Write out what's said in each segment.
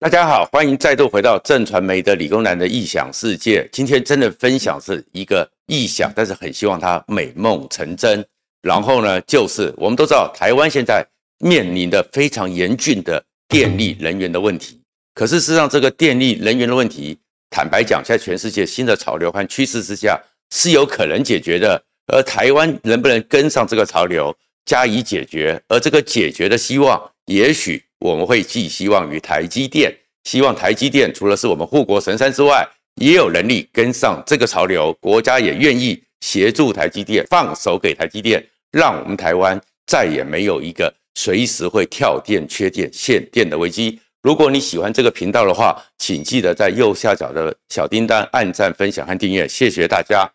大家好，欢迎再度回到正传媒的理工男的异想世界。今天真的分享是一个异想，但是很希望它美梦成真。然后呢，就是我们都知道，台湾现在面临的非常严峻的电力人员的问题。可是事实上，这个电力人员的问题，坦白讲，在全世界新的潮流和趋势之下，是有可能解决的。而台湾能不能跟上这个潮流，加以解决？而这个解决的希望，也许。我们会寄希望于台积电，希望台积电除了是我们护国神山之外，也有能力跟上这个潮流。国家也愿意协助台积电，放手给台积电，让我们台湾再也没有一个随时会跳电、缺电、限电的危机。如果你喜欢这个频道的话，请记得在右下角的小叮当按赞、分享和订阅，谢谢大家。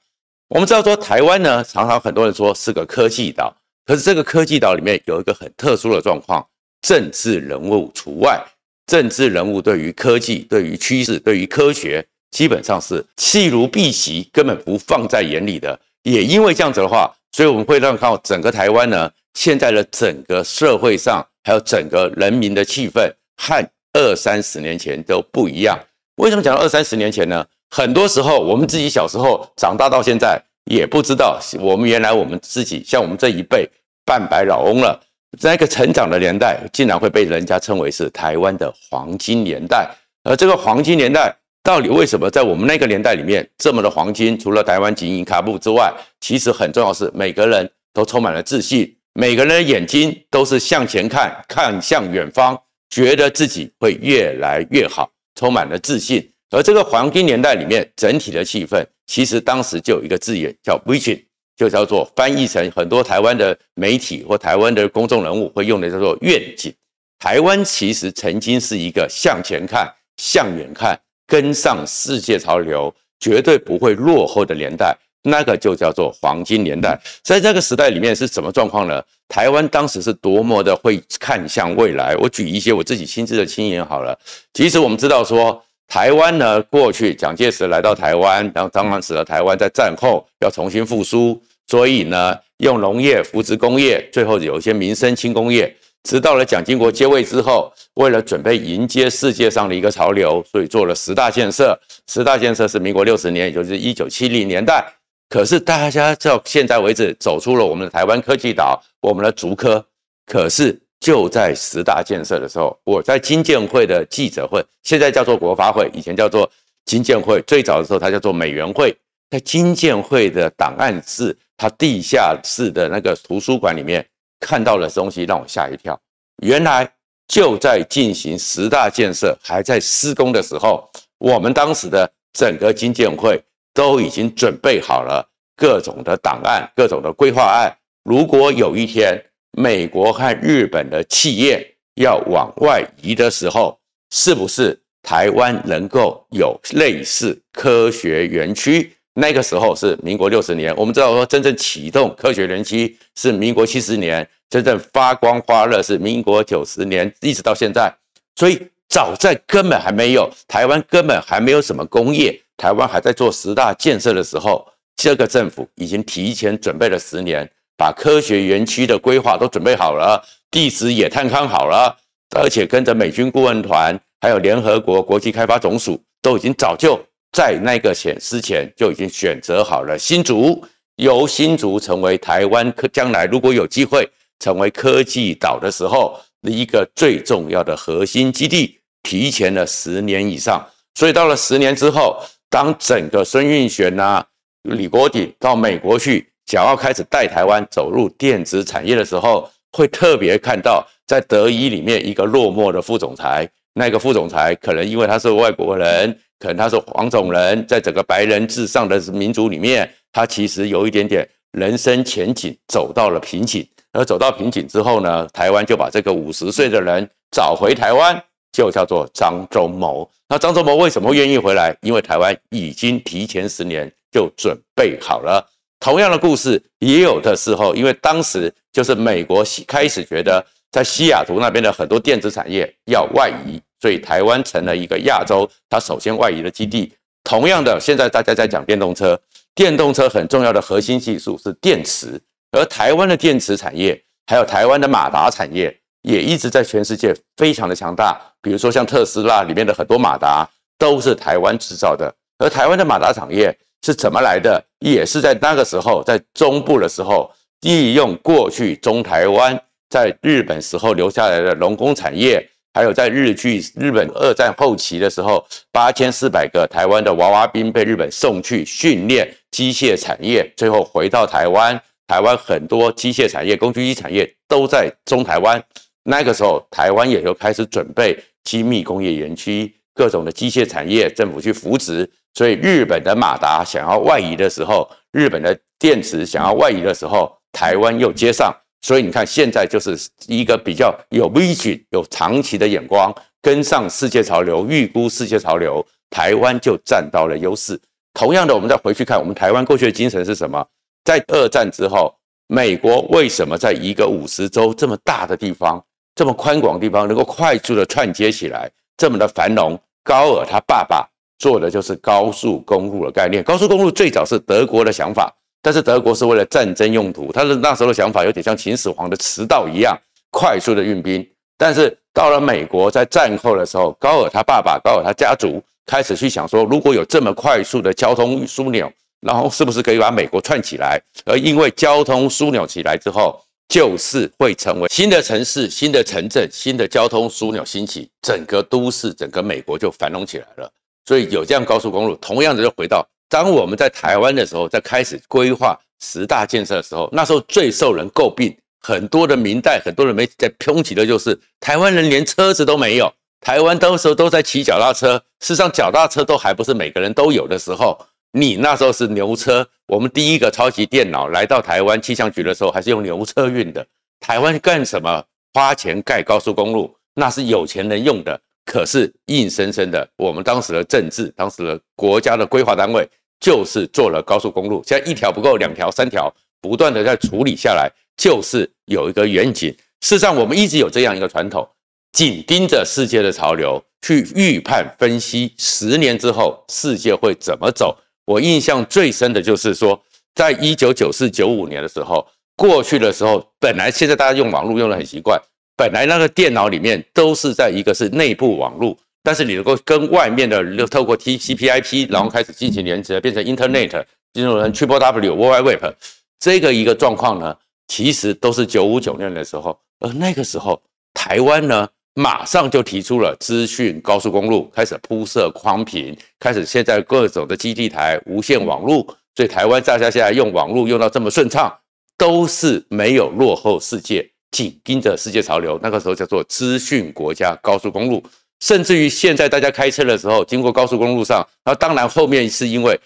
我们知道说台湾呢，常常很多人说是个科技岛，可是这个科技岛里面有一个很特殊的状况。政治人物除外，政治人物对于科技、对于趋势、对于科学，基本上是弃如敝屣，根本不放在眼里的。也因为这样子的话，所以我们会让看到整个台湾呢，现在的整个社会上，还有整个人民的气氛，和二三十年前都不一样。为什么讲到二三十年前呢？很多时候，我们自己小时候长大到现在，也不知道我们原来我们自己像我们这一辈半百老翁了。在一个成长的年代，竟然会被人家称为是台湾的黄金年代。而这个黄金年代到底为什么在我们那个年代里面这么的黄金？除了台湾金银卡布之外，其实很重要是每个人都充满了自信，每个人的眼睛都是向前看，看向远方，觉得自己会越来越好，充满了自信。而这个黄金年代里面整体的气氛，其实当时就有一个字眼叫 “vision”。就叫做翻译成很多台湾的媒体或台湾的公众人物会用的叫做愿景。台湾其实曾经是一个向前看、向远看、跟上世界潮流、绝对不会落后的年代，那个就叫做黄金年代。在这个时代里面是什么状况呢？台湾当时是多么的会看向未来。我举一些我自己亲自的经验好了。其实我们知道说。台湾呢，过去蒋介石来到台湾，然后当时的台湾在战后要重新复苏，所以呢，用农业扶植工业，最后有一些民生轻工业。直到了蒋经国接位之后，为了准备迎接世界上的一个潮流，所以做了十大建设。十大建设是民国六十年，也就是一九七零年代。可是大家到现在为止，走出了我们的台湾科技岛，我们的竹科，可是。就在十大建设的时候，我在金建会的记者会，现在叫做国发会，以前叫做金建会。最早的时候，它叫做美援会。在金建会的档案室，它地下室的那个图书馆里面看到了东西，让我吓一跳。原来就在进行十大建设还在施工的时候，我们当时的整个金建会都已经准备好了各种的档案、各种的规划案。如果有一天，美国和日本的企业要往外移的时候，是不是台湾能够有类似科学园区？那个时候是民国六十年，我们知道说真正启动科学园区是民国七十年，真正发光发热是民国九十年，一直到现在。所以早在根本还没有台湾根本还没有什么工业，台湾还在做十大建设的时候，这个政府已经提前准备了十年。把科学园区的规划都准备好了，地址也探勘好了，而且跟着美军顾问团，还有联合国国际开发总署，都已经早就在那个前之前就已经选择好了新竹，由新竹成为台湾科将来如果有机会成为科技岛的时候的一个最重要的核心基地，提前了十年以上。所以到了十年之后，当整个孙运璇呐、李国鼎到美国去。想要开始带台湾走入电子产业的时候，会特别看到在德仪里面一个落寞的副总裁。那个副总裁可能因为他是外国人，可能他是黄种人，在整个白人至上的民族里面，他其实有一点点人生前景走到了瓶颈。而走到瓶颈之后呢，台湾就把这个五十岁的人找回台湾，就叫做张忠谋。那张忠谋为什么愿意回来？因为台湾已经提前十年就准备好了。同样的故事也有的时候，因为当时就是美国开始觉得在西雅图那边的很多电子产业要外移，所以台湾成了一个亚洲它首先外移的基地。同样的，现在大家在讲电动车，电动车很重要的核心技术是电池，而台湾的电池产业还有台湾的马达产业也一直在全世界非常的强大。比如说像特斯拉里面的很多马达都是台湾制造的，而台湾的马达产业是怎么来的？也是在那个时候，在中部的时候，利用过去中台湾在日本时候留下来的农工产业。还有在日据日本二战后期的时候，八千四百个台湾的娃娃兵被日本送去训练机械产业，最后回到台湾。台湾很多机械产业、工具机产业都在中台湾。那个时候，台湾也就开始准备精密工业园区，各种的机械产业，政府去扶植。所以，日本的马达想要外移的时候，日本的电池想要外移的时候，台湾又接上。所以你看，现在就是一个比较有 vision、有长期的眼光，跟上世界潮流，预估世界潮流，台湾就占到了优势。同样的，我们再回去看，我们台湾过去的精神是什么？在二战之后，美国为什么在一个五十州这么大的地方、这么宽广的地方，能够快速的串接起来，这么的繁荣？高尔他爸爸做的就是高速公路的概念。高速公路最早是德国的想法。但是德国是为了战争用途，他的那时候的想法有点像秦始皇的驰道一样，快速的运兵。但是到了美国，在战后的时候，高尔他爸爸、高尔他家族开始去想说，如果有这么快速的交通枢纽，然后是不是可以把美国串起来？而因为交通枢纽起来之后，就是会成为新的城市、新的城镇、新的交通枢纽兴起，整个都市、整个美国就繁荣起来了。所以有这样高速公路，同样的就回到。当我们在台湾的时候，在开始规划十大建设的时候，那时候最受人诟病，很多的民代、很多人媒体在抨击的就是台湾人连车子都没有，台湾当时候都在骑脚踏车，事实上脚踏车都还不是每个人都有的时候，你那时候是牛车。我们第一个超级电脑来到台湾气象局的时候，还是用牛车运的。台湾干什么花钱盖高速公路？那是有钱人用的。可是硬生生的，我们当时的政治，当时的国家的规划单位。就是做了高速公路，现在一条不够，两条、三条，不断的在处理下来，就是有一个远景。事实上，我们一直有这样一个传统，紧盯着世界的潮流，去预判分析十年之后世界会怎么走。我印象最深的就是说，在一九九四、九五年的时候，过去的时候，本来现在大家用网络用的很习惯，本来那个电脑里面都是在一个是内部网络。但是你能够跟外面的，透过 TCP/IP，然后开始进行连接，变成 Internet，进入成 Triple W、World Wide Web，这个一个状况呢，其实都是九五九年的时候，而那个时候台湾呢，马上就提出了资讯高速公路，开始铺设宽频，开始现在各种的基地台无线网络，所以台湾大家现在用网络用到这么顺畅，都是没有落后世界，紧盯着世界潮流。那个时候叫做资讯国家高速公路。甚至于现在大家开车的时候，经过高速公路上，那当然后面是因为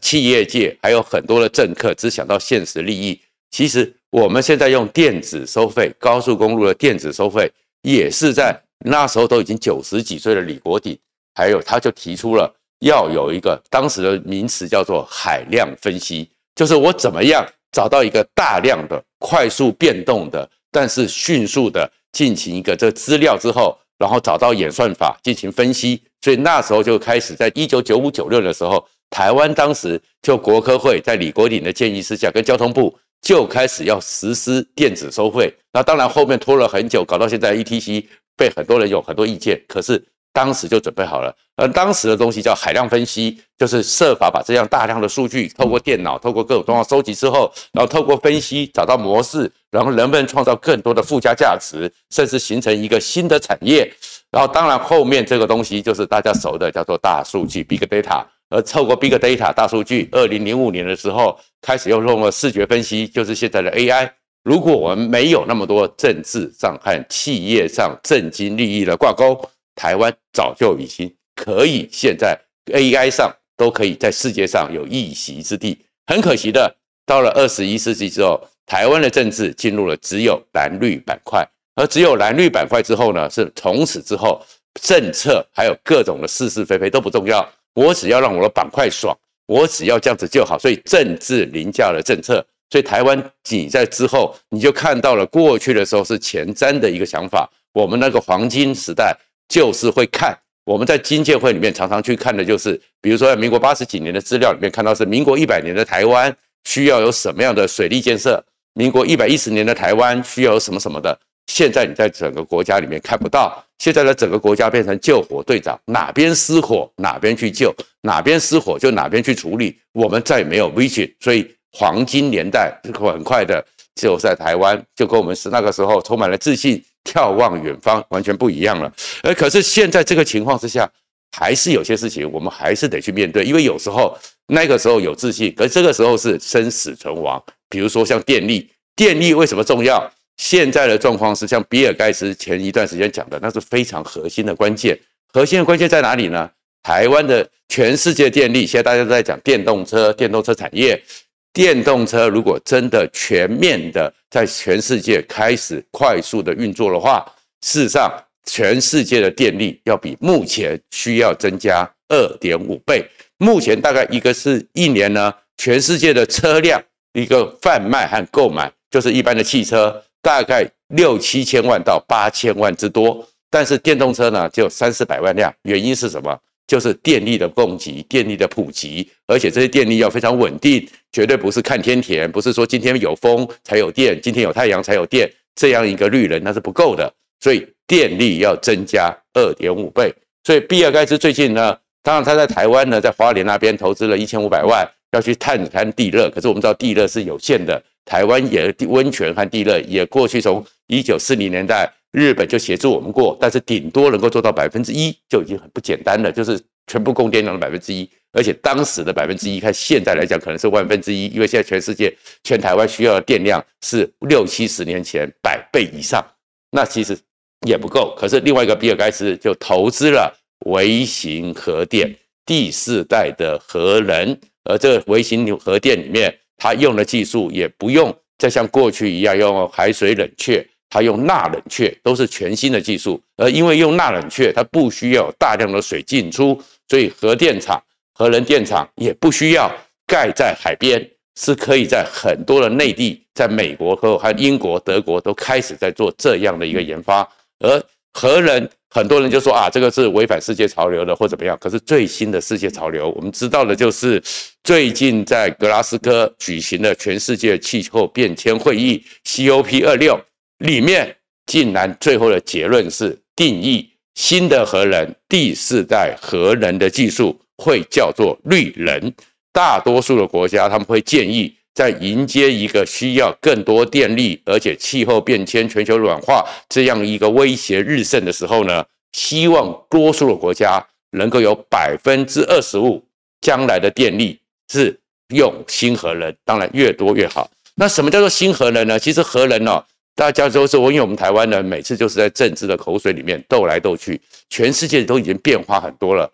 企业界还有很多的政客只想到现实利益。其实我们现在用电子收费，高速公路的电子收费，也是在那时候都已经九十几岁的李国鼎，还有他就提出了要有一个当时的名词叫做海量分析，就是我怎么样找到一个大量的、快速变动的，但是迅速的进行一个这资料之后。然后找到演算法进行分析，所以那时候就开始，在一九九五九六的时候，台湾当时就国科会在李国鼎的建议之下，跟交通部就开始要实施电子收费。那当然后面拖了很久，搞到现在 ETC 被很多人有很多意见，可是。当时就准备好了，而当时的东西叫海量分析，就是设法把这样大量的数据透过电脑、透过各种状况收集之后，然后透过分析找到模式，然后能不能创造更多的附加价值，甚至形成一个新的产业。然后当然后面这个东西就是大家熟的，叫做大数据 （Big Data）。而透过 Big Data 大数据，二零零五年的时候开始又用了视觉分析，就是现在的 AI。如果我们没有那么多政治上和企业上政经利益的挂钩。台湾早就已经可以，现在 AI 上都可以在世界上有一席之地。很可惜的，到了二十一世纪之后，台湾的政治进入了只有蓝绿板块，而只有蓝绿板块之后呢，是从此之后政策还有各种的是是非非都不重要，我只要让我的板块爽，我只要这样子就好。所以政治凌驾了政策，所以台湾仅在之后你就看到了过去的时候是前瞻的一个想法，我们那个黄金时代。就是会看，我们在金建会里面常常去看的，就是比如说在民国八十几年的资料里面看到是民国一百年的台湾需要有什么样的水利建设，民国一百一十年的台湾需要有什么什么的。现在你在整个国家里面看不到。现在的整个国家变成救火队长，哪边失火哪边去救，哪边失火就哪边去处理。我们再也没有 vision，所以黄金年代很快的就在台湾，就跟我们是那个时候充满了自信，眺望远方，完全不一样了。而可是现在这个情况之下，还是有些事情我们还是得去面对，因为有时候那个时候有自信，可是这个时候是生死存亡。比如说像电力，电力为什么重要？现在的状况是像比尔盖茨前一段时间讲的，那是非常核心的关键。核心的关键在哪里呢？台湾的全世界电力，现在大家都在讲电动车、电动车产业。电动车如果真的全面的在全世界开始快速的运作的话，事实上全世界的电力要比目前需要增加二点五倍。目前大概一个是一年呢，全世界的车辆一个贩卖和购买，就是一般的汽车。大概六七千万到八千万之多，但是电动车呢，只有三四百万辆。原因是什么？就是电力的供给、电力的普及，而且这些电力要非常稳定，绝对不是看天田，不是说今天有风才有电，今天有太阳才有电，这样一个绿能那是不够的。所以电力要增加二点五倍。所以比尔盖茨最近呢，当然他在台湾呢，在花莲那边投资了一千五百万，要去探勘地热，可是我们知道地热是有限的。台湾也温泉和地热也过去从一九四零年代日本就协助我们过，但是顶多能够做到百分之一就已经很不简单了，就是全部供电量的百分之一，而且当时的百分之一，看现在来讲可能是万分之一，因为现在全世界全台湾需要的电量是六七十年前百倍以上，那其实也不够。可是另外一个比尔盖茨就投资了微型核电第四代的核能，而这个微型核电里面。它用的技术也不用再像过去一样用海水冷却，它用钠冷却，都是全新的技术。而因为用钠冷却，它不需要大量的水进出，所以核电厂、核能电厂也不需要盖在海边，是可以在很多的内地，在美国和和英国、德国都开始在做这样的一个研发。而核能，很多人就说啊，这个是违反世界潮流的或怎么样。可是最新的世界潮流，我们知道的就是。最近在格拉斯哥举行的全世界气候变迁会议 （COP 二六）里面，竟然最后的结论是定义新的核能第四代核能的技术会叫做绿能。大多数的国家他们会建议，在迎接一个需要更多电力，而且气候变迁、全球暖化这样一个威胁日盛的时候呢，希望多数的国家能够有百分之二十五将来的电力。是用新核能，当然越多越好。那什么叫做新核能呢？其实核能哦，大家都说，因为我们台湾人每次就是在政治的口水里面斗来斗去，全世界都已经变化很多了。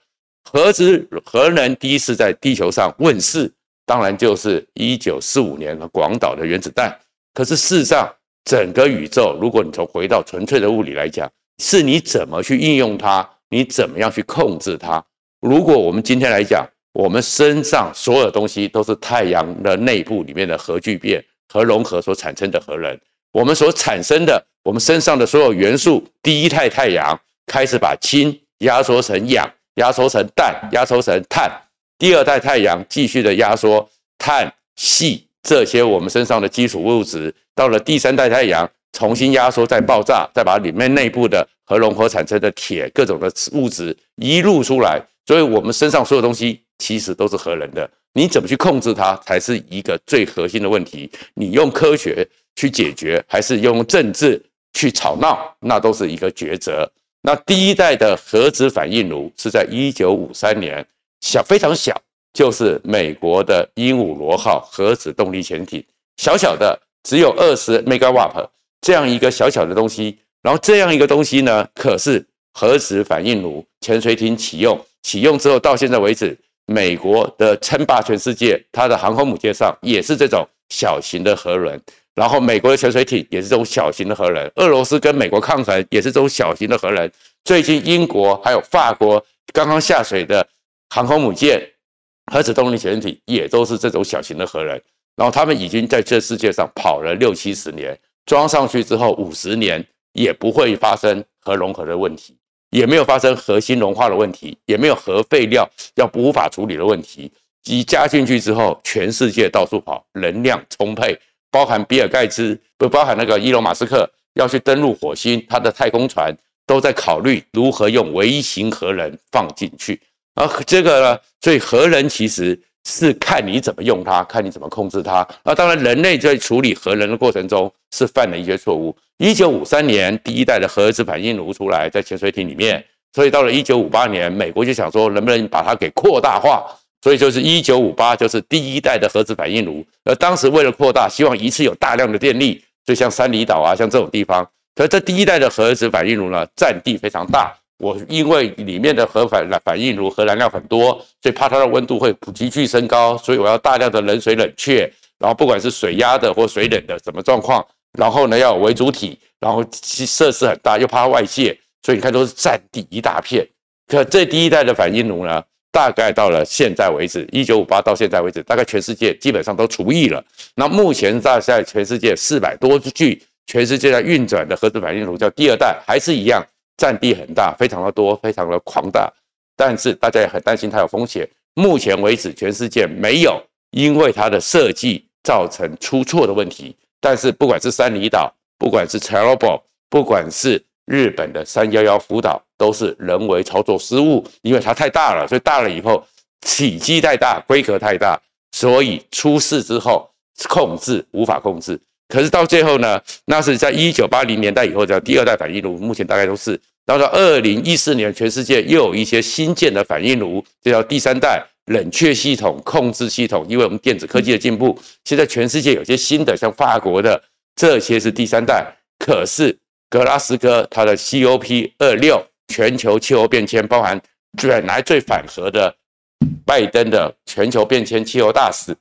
核子核能第一次在地球上问世，当然就是一九四五年的广岛的原子弹。可是事实上，整个宇宙，如果你从回到纯粹的物理来讲，是你怎么去应用它，你怎么样去控制它。如果我们今天来讲，我们身上所有东西都是太阳的内部里面的核聚变、核融合所产生的核能。我们所产生的，我们身上的所有元素，第一代太阳开始把氢压缩成氧，压缩成氮，压缩成碳。第二代太阳继续的压缩碳、矽这些我们身上的基础物质。到了第三代太阳，重新压缩再爆炸，再把里面内部的核融合产生的铁各种的物质一路出来。所以，我们身上所有东西。其实都是核能的，你怎么去控制它才是一个最核心的问题。你用科学去解决，还是用政治去吵闹，那都是一个抉择。那第一代的核子反应炉是在一九五三年，小非常小，就是美国的鹦鹉螺号核子动力潜艇，小小的只有二十 megawatt 这样一个小小的东西。然后这样一个东西呢，可是核子反应炉潜水艇启用，启用之后到现在为止。美国的称霸全世界，它的航空母舰上也是这种小型的核轮，然后美国的潜水艇也是这种小型的核能，俄罗斯跟美国抗衡也是这种小型的核能。最近英国还有法国刚刚下水的航空母舰、核子动力潜水艇也都是这种小型的核能，然后他们已经在这世界上跑了六七十年，装上去之后五十年也不会发生核融合的问题。也没有发生核心融化的问题，也没有核废料要无法处理的问题。一加进去之后，全世界到处跑，能量充沛，包含比尔盖茨，不包含那个伊隆马斯克，要去登陆火星，他的太空船都在考虑如何用微型核能放进去。而这个呢，所以核能其实是看你怎么用它，看你怎么控制它。那当然，人类在处理核能的过程中是犯了一些错误。一九五三年，第一代的核子反应炉出来，在潜水艇里面。所以到了一九五八年，美国就想说，能不能把它给扩大化？所以就是一九五八，就是第一代的核子反应炉。而当时为了扩大，希望一次有大量的电力，就像三里岛啊，像这种地方。可是这第一代的核子反应炉呢，占地非常大。我因为里面的核反反应炉核燃料很多，所以怕它的温度会急剧升高，所以我要大量的冷水冷却，然后不管是水压的或水冷的什么状况，然后呢要有微主体，然后设施很大，又怕外泄。所以你看，都是占地一大片。可这第一代的反应炉呢，大概到了现在为止，一九五八到现在为止，大概全世界基本上都除役了。那目前在在全世界四百多具全世界在运转的核子反应炉，叫第二代，还是一样，占地很大，非常的多，非常的庞大。但是大家也很担心它有风险。目前为止，全世界没有因为它的设计造成出错的问题。但是不管是三里岛，不管是 Chernobyl，不管是日本的三幺幺福岛都是人为操作失误，因为它太大了，所以大了以后体积太大，规格太大，所以出事之后控制无法控制。可是到最后呢，那是在一九八零年代以后叫第二代反应炉，目前大概都是到了二零一四年，全世界又有一些新建的反应炉，这叫第三代冷却系统控制系统。因为我们电子科技的进步，现在全世界有些新的，像法国的这些是第三代，可是。格拉斯哥，它的 COP 二六全球气候变迁，包含本来最反核的拜登的全球变迁气候大使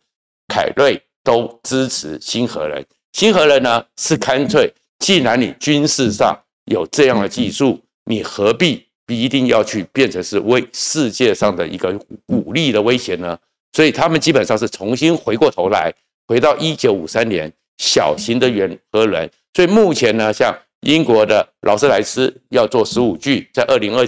凯瑞都支持新核能。新核能呢是干脆，既然你军事上有这样的技术，你何必一定要去变成是为世界上的一个武力的威胁呢？所以他们基本上是重新回过头来，回到一九五三年小型的原核能。所以目前呢，像英国的劳斯莱斯要做十五具，在二零二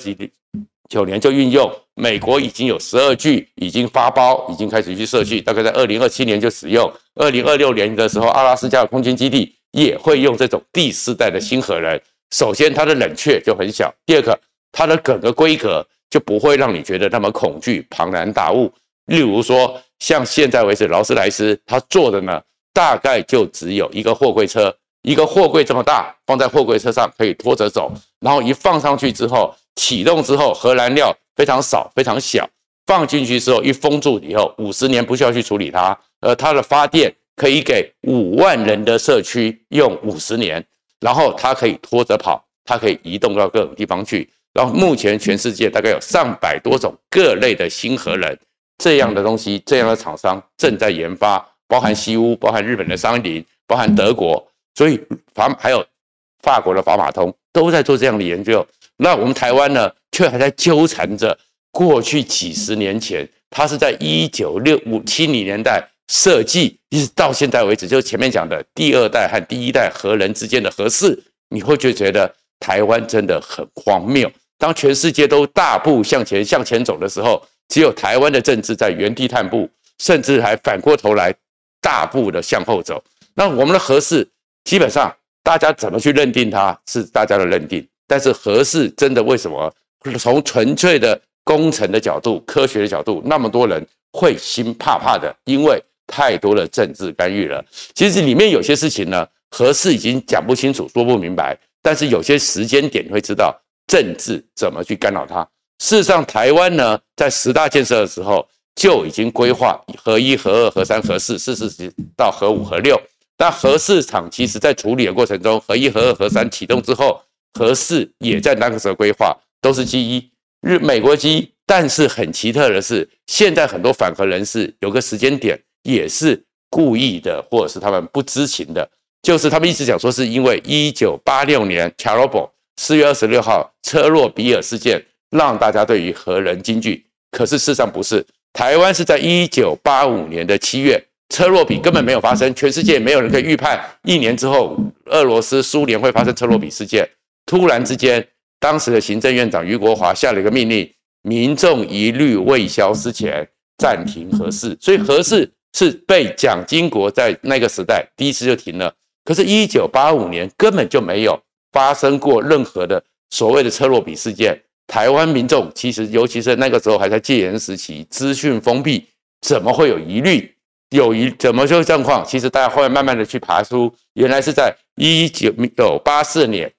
九年就运用。美国已经有十二具已经发包，已经开始去设计，大概在二零二七年就使用。二零二六年的时候，阿拉斯加的空军基地也会用这种第四代的新核能。首先，它的冷却就很小；第二个，它的整个规格就不会让你觉得那么恐惧、庞然大物。例如说，像现在为止，劳斯莱斯它做的呢，大概就只有一个货柜车。一个货柜这么大，放在货柜车上可以拖着走，然后一放上去之后，启动之后，核燃料非常少，非常小，放进去之后一封住以后，五十年不需要去处理它，而它的发电可以给五万人的社区用五十年，然后它可以拖着跑，它可以移动到各种地方去，然后目前全世界大概有上百多种各类的新核能这样的东西，这样的厂商正在研发，包含西屋，包含日本的三菱，包含德国。所以法还有法国的法马通都在做这样的研究，那我们台湾呢，却还在纠缠着过去几十年前，它是在一九六五七零年代设计，一直到现在为止，就是前面讲的第二代和第一代核能之间的核四，你会就觉得台湾真的很荒谬。当全世界都大步向前向前走的时候，只有台湾的政治在原地踏步，甚至还反过头来大步的向后走。那我们的核四。基本上，大家怎么去认定它是大家的认定，但是核四真的为什么从纯粹的工程的角度、科学的角度，那么多人会心怕怕的？因为太多的政治干预了。其实里面有些事情呢，核四已经讲不清楚、说不明白，但是有些时间点会知道政治怎么去干扰它。事实上，台湾呢，在十大建设的时候就已经规划核一、核二、核三、核四，四十到核五、核六。那核四厂其实在处理的过程中，核一、核二、核三启动之后，核四也在那个时候规划，都是 G 一，日美国 G 一。但是很奇特的是，现在很多反核人士有个时间点也是故意的，或者是他们不知情的，就是他们一直讲说是因为一九八六年 c h e r n o b 四月二十六号车诺比尔事件让大家对于核能惊惧，可是事实上不是，台湾是在一九八五年的七月。车诺比根本没有发生，全世界没有人可以预判一年之后俄罗斯、苏联会发生车诺比事件。突然之间，当时的行政院长俞国华下了一个命令：民众疑虑未消之前暂停核试。所以核四是被蒋经国在那个时代第一次就停了。可是，一九八五年根本就没有发生过任何的所谓的车洛比事件。台湾民众其实，尤其是那个时候还在戒严时期，资讯封闭，怎么会有疑虑？有一怎么说状况？其实大家后来慢慢的去爬出，原来是在一九八四年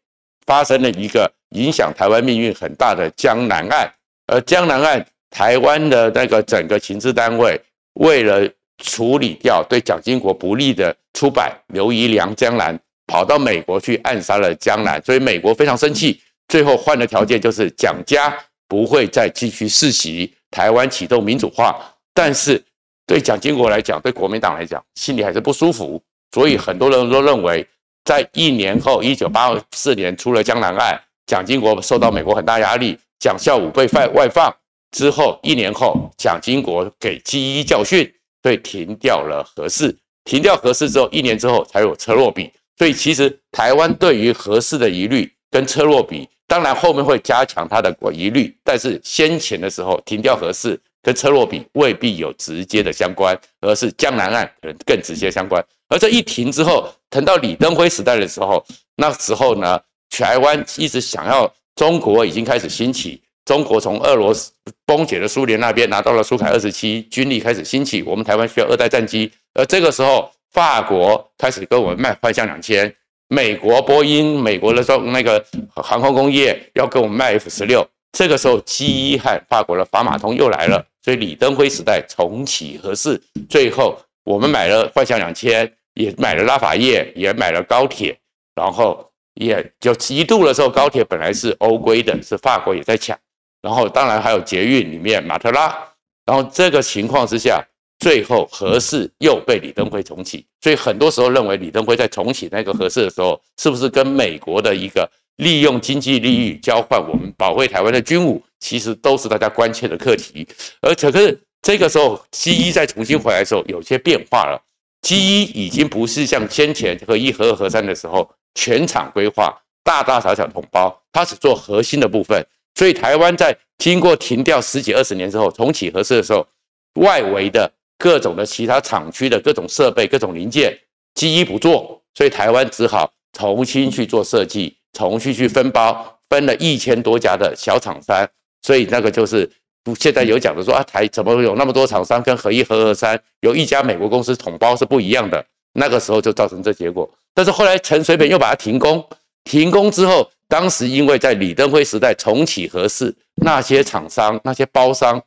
发生了一个影响台湾命运很大的江南案。而江南案，台湾的那个整个情治单位为了处理掉对蒋经国不利的出版刘宜良江南，跑到美国去暗杀了江南，所以美国非常生气。最后换的条件就是蒋家不会再继续世袭，台湾启动民主化。但是对蒋经国来讲，对国民党来讲，心里还是不舒服。所以很多人都认为，在一年后，一九八四年出了江南案，蒋经国受到美国很大压力，蒋孝武被外外放之后，一年后，蒋经国给记一教训，所以停掉了核四。停掉核四之后，一年之后才有车洛比。所以其实台湾对于核四的疑虑跟车洛比。当然，后面会加强他的疑虑，但是先前的时候停掉核四跟车洛比未必有直接的相关，而是江南案可能更直接相关。而这一停之后，腾到李登辉时代的时候，那时候呢，台湾一直想要中国已经开始兴起，中国从俄罗斯崩解的苏联那边拿到了苏凯二十七，军力开始兴起，我们台湾需要二代战机，而这个时候法国开始跟我们卖幻象两千。美国波音，美国的说那个航空工业要跟我们卖 F 十六，这个时候机一和法国的法马通又来了，所以李登辉时代重启核四，最后我们买了幻象两千，也买了拉法叶，也买了高铁，然后也就一度的时候高铁本来是欧规的，是法国也在抢，然后当然还有捷运里面马特拉，然后这个情况之下。最后合适又被李登辉重启，所以很多时候认为李登辉在重启那个合适的时候，是不是跟美国的一个利用经济利益交换我们保卫台湾的军武，其实都是大家关切的课题。而且可是这个时候，机一再重新回来的时候，有些变化了。机一已经不是像先前和一、核二、核三的时候全场规划，大大小小同胞，它只做核心的部分。所以台湾在经过停掉十几二十年之后，重启核四的时候，外围的。各种的其他厂区的各种设备、各种零件，机一不做，所以台湾只好重新去做设计，重新去分包，分了一千多家的小厂商，所以那个就是现在有讲的说啊，台怎么有那么多厂商跟合一、核二、三有一家美国公司统包是不一样的，那个时候就造成这结果。但是后来陈水扁又把它停工，停工之后，当时因为在李登辉时代重启核四，那些厂商、那些包商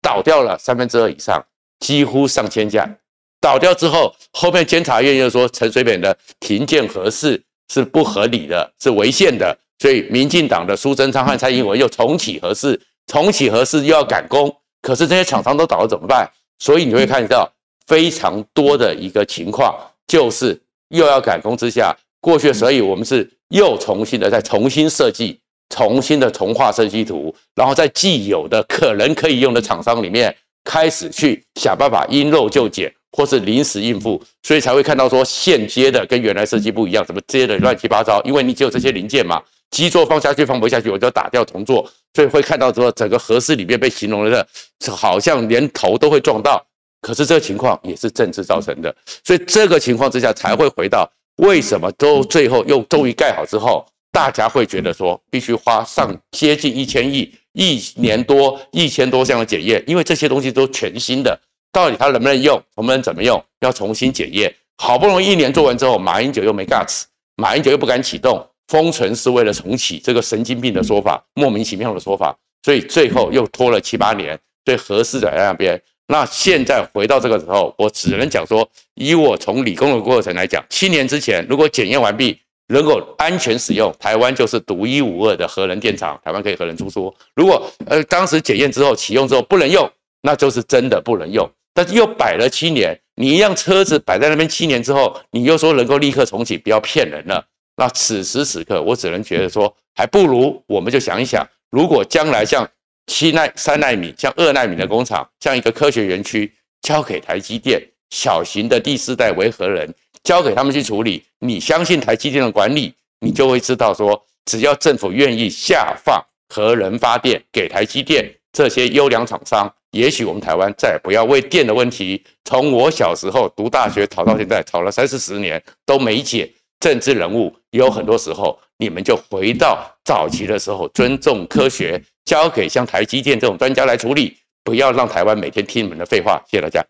倒掉了三分之二以上。几乎上千家倒掉之后，后面监察院又说陈水扁的停建核四是不合理的，是违宪的，所以民进党的苏贞昌和蔡英文又重启核四，重启核四又要赶工，可是这些厂商都倒了怎么办？所以你会看到非常多的一个情况，就是又要赶工之下，过去所以我们是又重新的再重新设计，重新的重画设计图，然后在既有的可能可以用的厂商里面。开始去想办法因陋就简，或是临时应付，所以才会看到说现接的跟原来设计不一样，怎么接的乱七八糟？因为你只有这些零件嘛，基座放下去放不下去，我就打掉重做，所以会看到说整个核四里面被形容的，好像连头都会撞到。可是这个情况也是政治造成的，所以这个情况之下才会回到为什么都最后又终于盖好之后，大家会觉得说必须花上接近一千亿。一年多一千多项的检验，因为这些东西都全新的，到底它能不能用，能不能怎么用，要重新检验。好不容易一年做完之后，马英九又没 guts，马英九又不敢启动，封存是为了重启，这个神经病的说法，莫名其妙的说法，所以最后又拖了七八年，对合适的在那边。那现在回到这个时候，我只能讲说，以我从理工的过程来讲，七年之前如果检验完毕。能够安全使用，台湾就是独一无二的核能电厂，台湾可以核能出租。如果呃当时检验之后启用之后不能用，那就是真的不能用。但是又摆了七年，你一辆车子摆在那边七年之后，你又说能够立刻重启，不要骗人了。那此时此刻，我只能觉得说，还不如我们就想一想，如果将来像七奈三奈米、像二奈米的工厂，像一个科学园区，交给台积电，小型的第四代维和人。交给他们去处理，你相信台积电的管理，你就会知道说，只要政府愿意下放核能发电给台积电，这些优良厂商，也许我们台湾再也不要为电的问题，从我小时候读大学吵到现在，吵了三四十年都没解。政治人物有很多时候，你们就回到早期的时候，尊重科学，交给像台积电这种专家来处理，不要让台湾每天听你们的废话。谢谢大家。